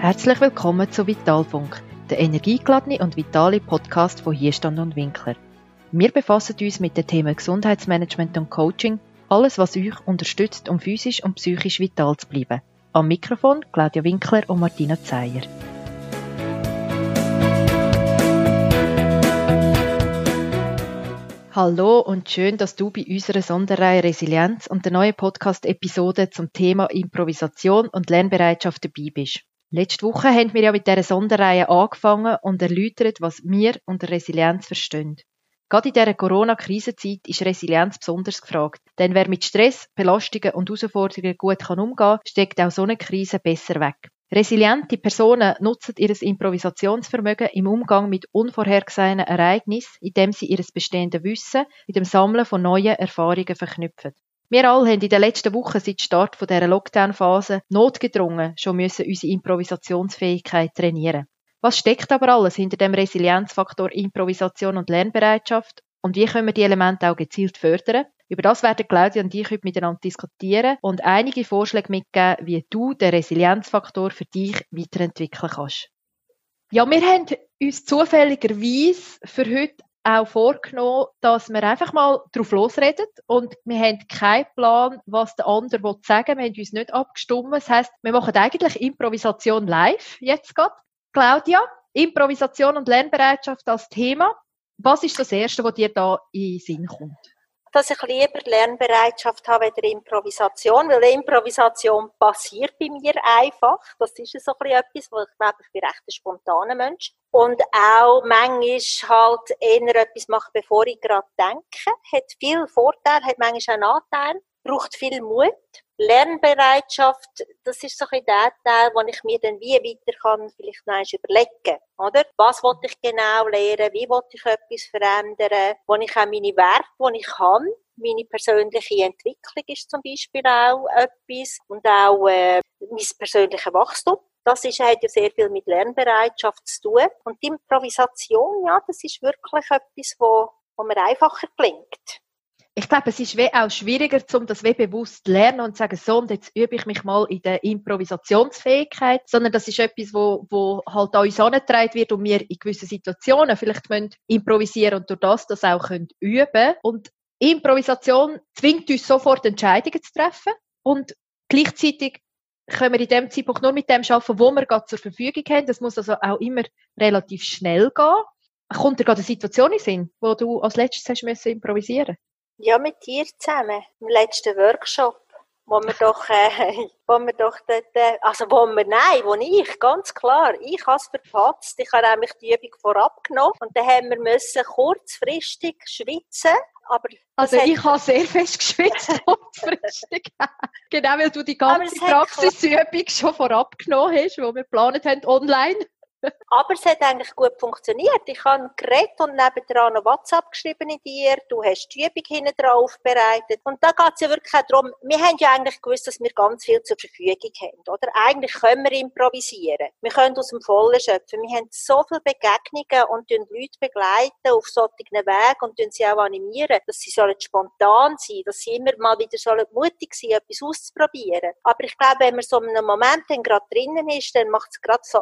Herzlich willkommen zu Vitalfunk, der energiegeladene und vitale Podcast von Hierstand und Winkler. Wir befassen uns mit den Themen Gesundheitsmanagement und Coaching, alles was euch unterstützt, um physisch und psychisch vital zu bleiben. Am Mikrofon Claudia Winkler und Martina Zeyer. Hallo und schön, dass du bei unserer Sonderreihe Resilienz und der neuen Podcast-Episode zum Thema Improvisation und Lernbereitschaft dabei bist. Letzte Woche haben wir ja mit dieser Sonderreihe angefangen und erläutert, was wir unter Resilienz verstehen. Gerade in dieser Corona-Krisenzeit ist Resilienz besonders gefragt. Denn wer mit Stress, Belastungen und Herausforderungen gut kann umgehen kann, steckt auch so eine Krise besser weg. Resiliente Personen nutzen ihr Improvisationsvermögen im Umgang mit unvorhergesehenen Ereignissen, indem sie ihr bestehendes Wissen mit dem Sammeln von neuen Erfahrungen verknüpfen. Wir alle haben in den letzten Wochen seit Start von dieser Lockdown-Phase notgedrungen schon müssen unsere Improvisationsfähigkeit trainieren. Was steckt aber alles hinter dem Resilienzfaktor Improvisation und Lernbereitschaft und wie können wir die Elemente auch gezielt fördern? Über das werden Claudia und ich heute miteinander diskutieren und einige Vorschläge mitgeben, wie du den Resilienzfaktor für dich weiterentwickeln kannst. Ja, wir haben uns zufälligerweise für heute auch vorgenommen, dass wir einfach mal drauf losreden und wir haben keinen Plan, was der andere sagen will. Wir haben uns nicht abgestimmt. Das heisst, wir machen eigentlich Improvisation live jetzt gerade. Claudia, Improvisation und Lernbereitschaft als Thema. Was ist das Erste, was dir da in den Sinn kommt? Dass ich lieber Lernbereitschaft habe als Improvisation, weil Improvisation passiert bei mir einfach. Das ist so etwas, wo ich glaube, ich bin recht ein spontaner Mensch. Und auch manchmal halt eher etwas machen, bevor ich gerade denke. Hat viel Vorteil, hat manchmal auch Nachteil braucht viel Mut. Lernbereitschaft, das ist so ein der Teil, wo ich mir dann wie weiter kann, vielleicht noch überlegen, oder? Was wollte ich genau lernen? Wie wollte ich etwas verändern? Wo ich auch meine Werte, die ich kann, meine persönliche Entwicklung ist zum Beispiel auch etwas und auch äh, mein persönliches Wachstum. Das ist, hat ja sehr viel mit Lernbereitschaft zu tun. Und die Improvisation, ja, das ist wirklich etwas, wo, wo mir einfacher gelingt ich glaube, es ist auch schwieriger, um das bewusst zu lernen und zu sagen, so, und jetzt übe ich mich mal in der Improvisationsfähigkeit, sondern das ist etwas, wo, wo halt an uns angetragen wird und wir in gewissen Situationen vielleicht müssen improvisieren und durch das das auch können üben Und Improvisation zwingt uns sofort Entscheidungen zu treffen und gleichzeitig können wir in dem Zeitpunkt nur mit dem arbeiten, wo wir gerade zur Verfügung haben. Das muss also auch immer relativ schnell gehen. Kommt dir gerade eine Situation in Sinn, wo du als letztes hast müssen ja, mit dir zusammen, im letzten Workshop, wo wir doch, äh, wo wir doch dort, äh, also wo wir, nein, wo ich, ganz klar, ich habe es verpatzt, ich habe nämlich die Übung vorab genommen und dann haben wir müssen kurzfristig schwitzen, aber also ich habe sehr fest geschwitzt kurzfristig. genau, weil du die ganze Praxisübung schon vorab genommen hast, die wir geplant haben online. Aber es hat eigentlich gut funktioniert. Ich habe geredet und nebendran noch WhatsApp geschrieben in dir. Du hast die Übung hinten drauf bereitet. Und da geht es ja wirklich auch darum, wir haben ja eigentlich gewusst, dass wir ganz viel zur Verfügung haben, oder? Eigentlich können wir improvisieren. Wir können aus dem Vollen schöpfen. Wir haben so viele Begegnungen und Leute begleiten auf solchen Wegen und sie auch animieren, dass sie sollen spontan sein, dass sie immer mal wieder sollen mutig sein, etwas auszuprobieren. Aber ich glaube, wenn man so in einem Moment dann gerade drinnen ist, dann macht es gerade so,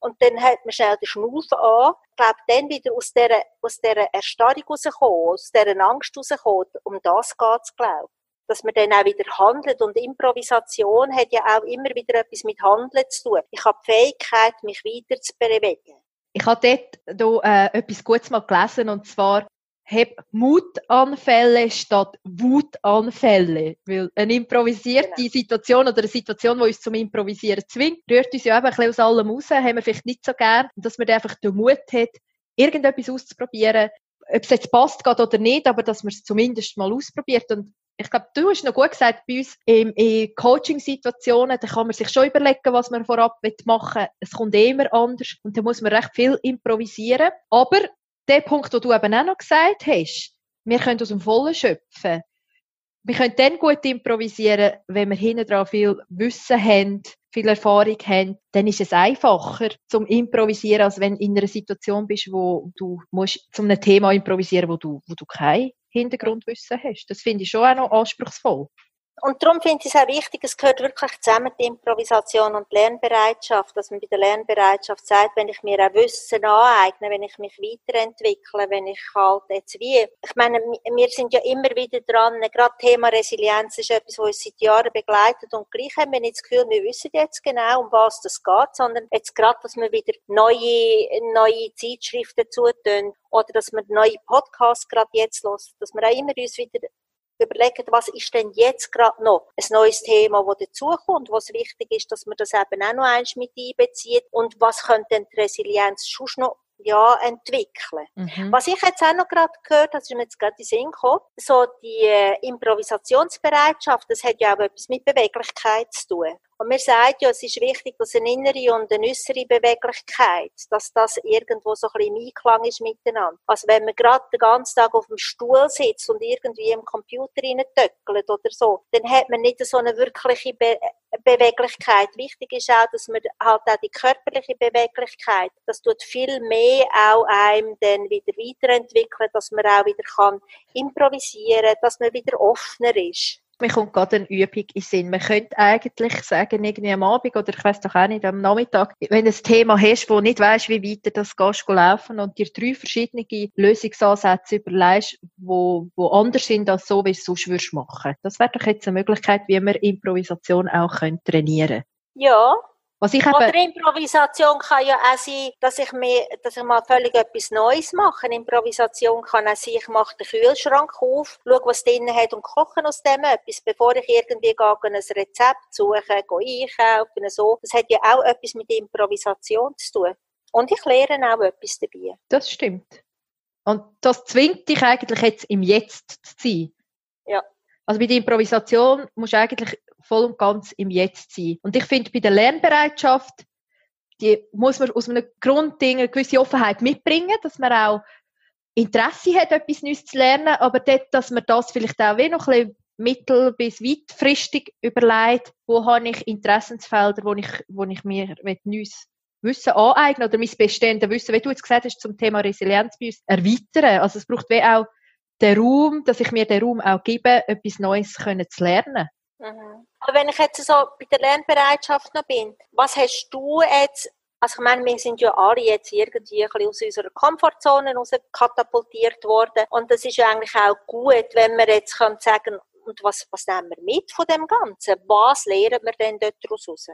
und dann hält man schnell den Schnaufen an. Ich glaube, dann wieder aus dieser, aus dieser Erstarrung rauskommen, aus dieser Angst rauskommen, um das geht es, glaube dass man dann auch wieder handelt. Und Improvisation hat ja auch immer wieder etwas mit Handeln zu tun. Ich habe die Fähigkeit, mich weiter zu bewegen. Ich habe dort äh, etwas Gutes mal gelesen, und zwar, hab Mutanfälle statt Wutanfälle. Weil eine improvisierte genau. Situation oder eine Situation, die uns zum Improvisieren zwingt, rührt uns ja eben ein bisschen aus allem raus, haben wir vielleicht nicht so gern. Und dass man einfach den Mut hat, irgendetwas auszuprobieren, ob es jetzt passt geht oder nicht, aber dass man es zumindest mal ausprobiert. Und ich glaube, du hast noch gut gesagt, bei uns in, in Coaching-Situationen, da kann man sich schon überlegen, was man vorab machen will. Es kommt eh immer anders und da muss man recht viel improvisieren. Aber der Punkt, den du eben auch noch gesagt hast, wir können aus dem Vollen schöpfen. Wir können dann gut improvisieren, wenn wir hinten dran viel Wissen haben, viel Erfahrung haben, dann ist es einfacher zum Improvisieren, als wenn du in einer Situation bist, wo du musst zu einem Thema improvisieren, wo du, wo du kein Hintergrundwissen hast. Das finde ich schon auch noch anspruchsvoll. Und darum finde ich es auch wichtig, es gehört wirklich zusammen, die Improvisation und die Lernbereitschaft, dass man bei der Lernbereitschaft sagt, wenn ich mir auch Wissen aneigne, wenn ich mich weiterentwickle, wenn ich halt jetzt wie, ich meine, wir sind ja immer wieder dran, gerade Thema Resilienz ist etwas, was uns seit Jahren begleitet und gleich haben wir nicht das Gefühl, wir wissen jetzt genau, um was das geht, sondern jetzt gerade, dass wir wieder neue, neue Zeitschriften zutun oder dass wir neue Podcasts gerade jetzt hören, dass wir auch immer uns wieder überlegen, was ist denn jetzt gerade noch ein neues Thema, das dazukommt, was wichtig ist, dass man das eben auch noch eins mit einbezieht und was könnte denn die Resilienz schon noch ja, entwickeln. Mhm. Was ich jetzt auch noch gerade gehört habe, ist mir jetzt gerade in Sinn gekommen, so die äh, Improvisationsbereitschaft, das hat ja auch etwas mit Beweglichkeit zu tun. Und mir sagt ja, es ist wichtig, dass eine innere und eine äußere Beweglichkeit, dass das irgendwo so ein bisschen im Einklang ist miteinander. Also wenn man gerade den ganzen Tag auf dem Stuhl sitzt und irgendwie im Computer töckelt oder so, dann hat man nicht so eine wirkliche Be Beweglichkeit. Wichtig ist auch, dass man halt auch die körperliche Beweglichkeit, das tut viel mehr auch einem dann wieder weiterentwickeln, dass man auch wieder kann improvisieren, dass man wieder offener ist mir kommt gerade eine Übung in Sinn. Man könnte eigentlich sagen, irgendwie am Abend oder ich weiß doch auch nicht, am Nachmittag, wenn du ein Thema hast, wo nicht weißt, wie weiter das gehst, laufen und dir drei verschiedene Lösungsansätze überlegst, wo, wo anders sind als so, wie du es sonst würdest machen. Das wäre doch jetzt eine Möglichkeit, wie man Improvisation auch trainieren könnte. Ja, was ich Oder Improvisation kann ja auch sein, dass ich, mir, dass ich mal völlig etwas Neues mache. Improvisation kann auch sein, ich mache den Kühlschrank auf, schaue, was drinnen hat und koche aus dem etwas, bevor ich irgendwie gehe, ein Rezept suche, gehe einkaufen, so. Das hat ja auch etwas mit Improvisation zu tun. Und ich lerne auch etwas dabei. Das stimmt. Und das zwingt dich eigentlich jetzt im Jetzt zu sein. Ja. Also bei der Improvisation musst du eigentlich voll und ganz im Jetzt sein. Und ich finde, bei der Lernbereitschaft, die muss man aus einem Grundding eine gewisse Offenheit mitbringen, dass man auch Interesse hat, etwas Neues zu lernen, aber dort, dass man das vielleicht auch wie noch ein bisschen mittel- bis weitfristig überlegt, wo habe ich Interessensfelder, wo ich, wo ich mir Neues Wissen aneignen oder mein bestehendes Wissen, wie du jetzt gesagt hast, zum Thema Resilienz bei uns erweitern. Also es braucht wie auch den Raum, dass ich mir den Raum auch gebe, etwas Neues können zu lernen. Mhm. Aber wenn ich jetzt so bei der Lernbereitschaft noch bin, was hast du jetzt, also ich meine, wir sind ja alle jetzt irgendwie ein bisschen aus unserer Komfortzone raus katapultiert worden und das ist ja eigentlich auch gut, wenn wir jetzt können sagen und was, was nehmen wir mit von dem Ganzen? Was lernen wir denn dort raus?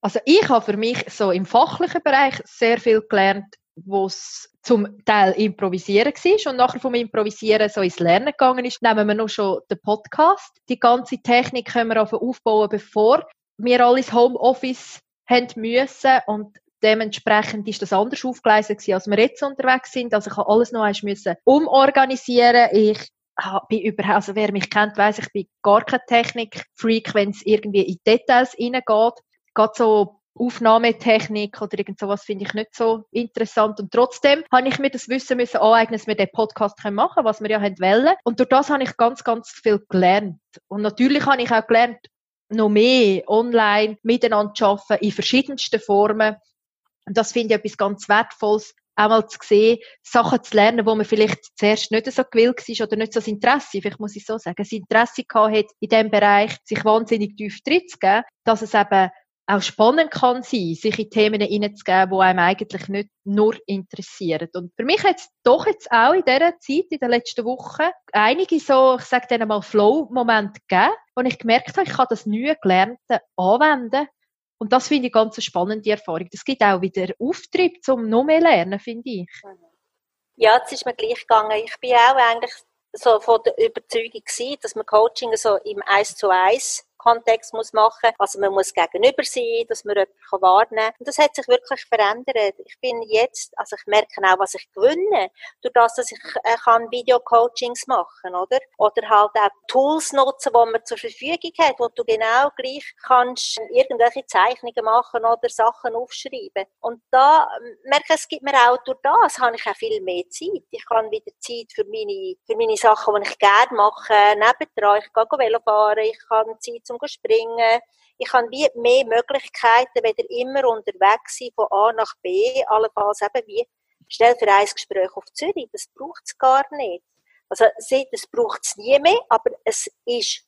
Also ich habe für mich so im fachlichen Bereich sehr viel gelernt, wo es zum Teil improvisieren war und nachher vom Improvisieren so ins Lernen gegangen ist, nehmen wir noch schon den Podcast. Die ganze Technik können wir aufbauen, bevor wir alle ins Homeoffice haben müssen und dementsprechend ist das anders aufgeleistet als wir jetzt unterwegs sind. Also ich habe alles noch müssen umorganisieren. Ich bin überhaupt, also wer mich kennt, weiß ich bin gar kein Technik-Freak, wenn es irgendwie in Details reingeht. Gerade so Aufnahmetechnik oder irgend sowas finde ich nicht so interessant. Und trotzdem habe ich mir das Wissen müssen aneignen, dass wir den Podcast machen können, was wir ja wollen. Und durch das habe ich ganz, ganz viel gelernt. Und natürlich habe ich auch gelernt, noch mehr online miteinander zu arbeiten, in verschiedensten Formen. Und das finde ich etwas ganz Wertvolles, einmal zu sehen, Sachen zu lernen, wo man vielleicht zuerst nicht so gewillt war oder nicht so das Interesse, vielleicht muss ich so sagen, das Interesse gehabt hat, in diesem Bereich sich wahnsinnig tief drin zu geben, dass es eben auch spannend kann sein, sich in Themen hineinzugeben, die einem eigentlich nicht nur interessieren. Und für mich hat es doch jetzt auch in dieser Zeit, in den letzten Wochen, einige so, ich sage dann mal Flow-Momente gegeben, wo ich gemerkt habe, ich kann das neue Gelernte anwenden. Und das finde ich ganz eine spannende Erfahrung. Das gibt auch wieder Auftrieb zum noch mehr lernen, finde ich. Ja, es ist mir gleich gegangen. Ich bin auch eigentlich so von der Überzeugung gewesen, dass man Coaching so im Eis zu Eis Kontext muss machen. Also man muss gegenüber sein, dass man jemanden wahrnehmen kann. Und das hat sich wirklich verändert. Ich bin jetzt, also ich merke auch, was ich gewinne, durch das, dass ich äh, kann Video-Coachings machen, oder? Oder halt auch Tools nutzen, die man zur Verfügung hat, wo du genau gleich kannst irgendwelche Zeichnungen machen oder Sachen aufschreiben. Und da ähm, merke ich, es gibt mir auch durch das, habe ich auch viel mehr Zeit. Ich kann wieder Zeit für meine, für meine Sachen, die ich gerne mache, nebendran. Ich gehe Velo fahren, ich kann Zeit zum Springen. Ich habe wie mehr Möglichkeiten, wieder immer unterwegs sein von A nach B, allenfalls eben wie schnell für ein Gespräch auf Zürich. Das braucht es gar nicht. Also, das braucht es nie mehr, aber es ist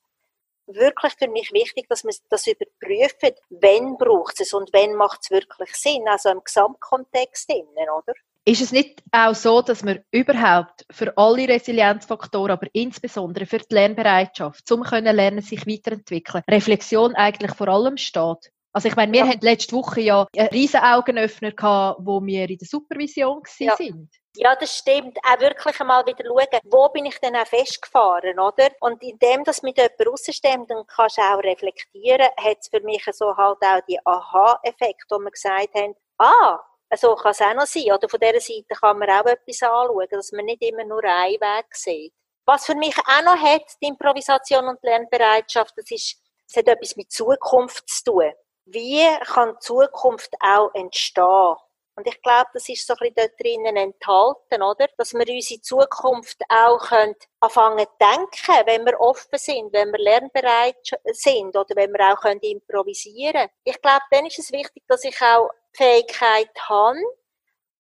wirklich für mich wichtig, dass man das überprüft, wenn braucht es und wenn macht es wirklich Sinn, also im Gesamtkontext innen, oder? Ist es nicht auch so, dass man überhaupt für alle Resilienzfaktoren, aber insbesondere für die Lernbereitschaft, zum können lernen, sich weiterentwickeln, Reflexion eigentlich vor allem steht? Also ich meine, wir ja. haben letzte Woche ja einen riesen Augenöffner gehabt, wo wir in der Supervision ja. sind. Ja, das stimmt. Auch wirklich einmal wieder schauen, wo bin ich denn auch festgefahren, oder? Und indem das mit jemandem rausstemmt, dann kannst du auch reflektieren, hat es für mich so halt auch die Aha-Effekt, wo wir gesagt haben, ah, so kann es auch noch sein. Oder von dieser Seite kann man auch etwas anschauen, dass man nicht immer nur einen Weg sieht. Was für mich auch noch hat, die Improvisation und die Lernbereitschaft, das ist, es hat etwas mit Zukunft zu tun. Wie kann Zukunft auch entstehen? Und ich glaube, das ist so ein bisschen dort drinnen enthalten, oder? Dass wir unsere Zukunft auch können anfangen zu denken, wenn wir offen sind, wenn wir lernbereit sind oder wenn wir auch können improvisieren können. Ich glaube, dann ist es wichtig, dass ich auch die Fähigkeit habe,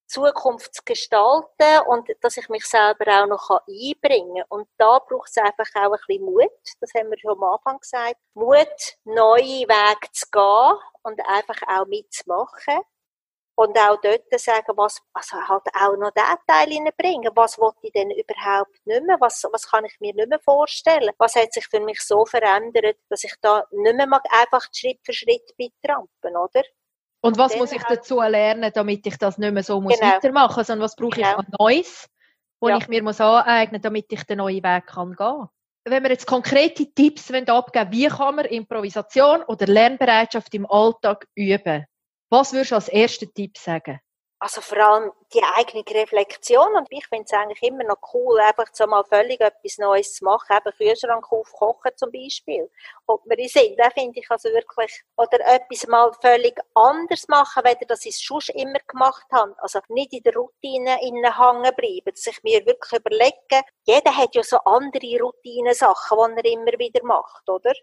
Zukunft zu gestalten und dass ich mich selber auch noch einbringen kann. Und da braucht es einfach auch ein bisschen Mut, das haben wir schon am Anfang gesagt, Mut, neue Wege zu gehen und einfach auch mitzumachen. Und auch dort sagen, was, also halt auch noch diesen Teil hineinbringen. Was wollte ich denn überhaupt nicht mehr? Was, was kann ich mir nicht mehr vorstellen? Was hat sich für mich so verändert, dass ich da nicht mehr einfach Schritt für Schritt betrampen, oder? Und was muss ich dazu lernen, damit ich das nicht mehr so muss genau. weitermachen muss, sondern was brauche genau. ich an Neues, wo ja. ich mir muss aneignen muss, damit ich den neuen Weg kann gehen Wenn wir jetzt konkrete Tipps abgeben wie kann man Improvisation oder Lernbereitschaft im Alltag üben? Was würdest du als ersten Tipp sagen? Also vor allem die eigene Reflexion und ich finde es eigentlich immer noch cool, einfach so mal völlig etwas Neues zu machen, eben Kühlschrank aufkochen zum Beispiel. Ob wir in Sinn, da finde ich also wirklich, oder etwas mal völlig anders machen, weder dass ich schon immer gemacht habe. Also nicht in der Routine innen hängen bleiben, dass ich mir wirklich überlege, jeder hat ja so andere Routine-Sachen, die er immer wieder macht, oder?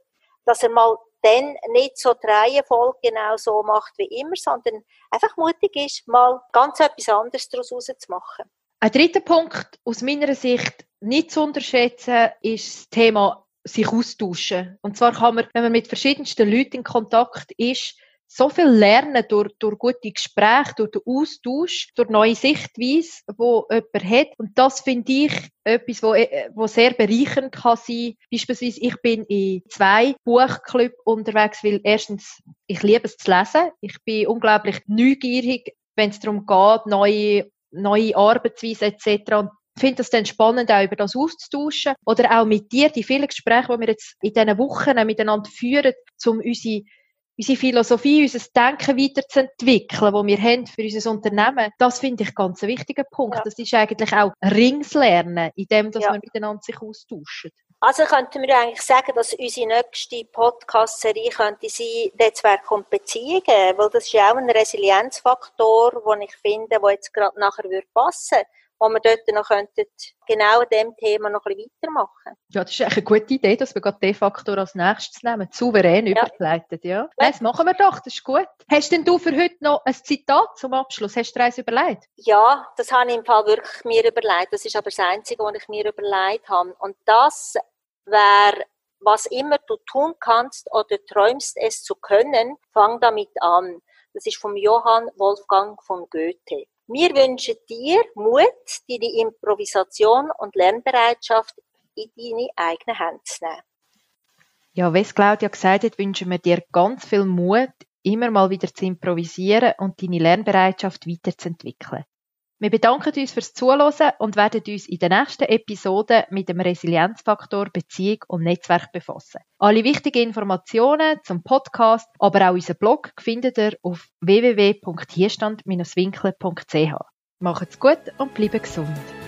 Dass er mal dann nicht so die Reihenfolge genau so macht wie immer, sondern einfach mutig ist, mal ganz etwas anderes daraus zu machen. Ein dritter Punkt aus meiner Sicht nicht zu unterschätzen ist das Thema sich austauschen. Und zwar kann man, wenn man mit verschiedensten Leuten in Kontakt ist, so viel lernen durch, durch gute Gespräche, durch den Austausch, durch neue Sichtweise, wo jemand hat. Und das finde ich etwas, wo, äh, wo sehr bereichernd kann sein. Beispielsweise, ich bin in zwei Buchclubs unterwegs, weil erstens, ich liebe es zu lesen. Ich bin unglaublich neugierig, wenn es darum geht, neue, neue Arbeitsweisen etc. Und finde das dann spannend, auch über das auszutauschen. Oder auch mit dir, die vielen Gespräche, die wir jetzt in diesen Wochen miteinander führen, um unsere unsere Philosophie, unser Denken weiterzuentwickeln, das wir haben für unser Unternehmen, das finde ich ganz ein wichtiger Punkt. Ja. Das ist eigentlich auch Ringslernen, in dem, dass ja. wir miteinander sich austauschen. Also könnten wir eigentlich sagen, dass unsere nächste Podcast-Serie könnte sein Netzwerk und Beziehungen, weil das ist ja auch ein Resilienzfaktor, den ich finde, der jetzt gerade nachher passen würde wo wir dort noch könnten, genau an diesem Thema noch ein bisschen weitermachen Ja, das ist eine gute Idee, dass wir gerade den Faktor als nächstes nehmen. Souverän ja. übergeleitet, ja. Nein, das machen wir doch, das ist gut. Hast denn du für heute noch ein Zitat zum Abschluss? Hast du dir eins überlegt? Ja, das habe ich im Fall wirklich mir überlegt. Das ist aber das Einzige, was ich mir überlegt habe. Und das wäre was immer du tun kannst oder träumst es zu können, fang damit an. Das ist vom Johann Wolfgang von Goethe. Wir wünschen dir Mut, deine Improvisation und Lernbereitschaft in deine eigenen Hände zu nehmen. Ja, wie es Claudia gesagt hat, wünschen wir dir ganz viel Mut, immer mal wieder zu improvisieren und deine Lernbereitschaft weiterzuentwickeln. Wir bedanken uns fürs Zuhören und werden uns in der nächsten Episode mit dem Resilienzfaktor Beziehung und Netzwerk befassen. Alle wichtigen Informationen zum Podcast, aber auch unseren Blog findet ihr auf www.hierstand-winkler.ch. Macht's gut und bleibt gesund.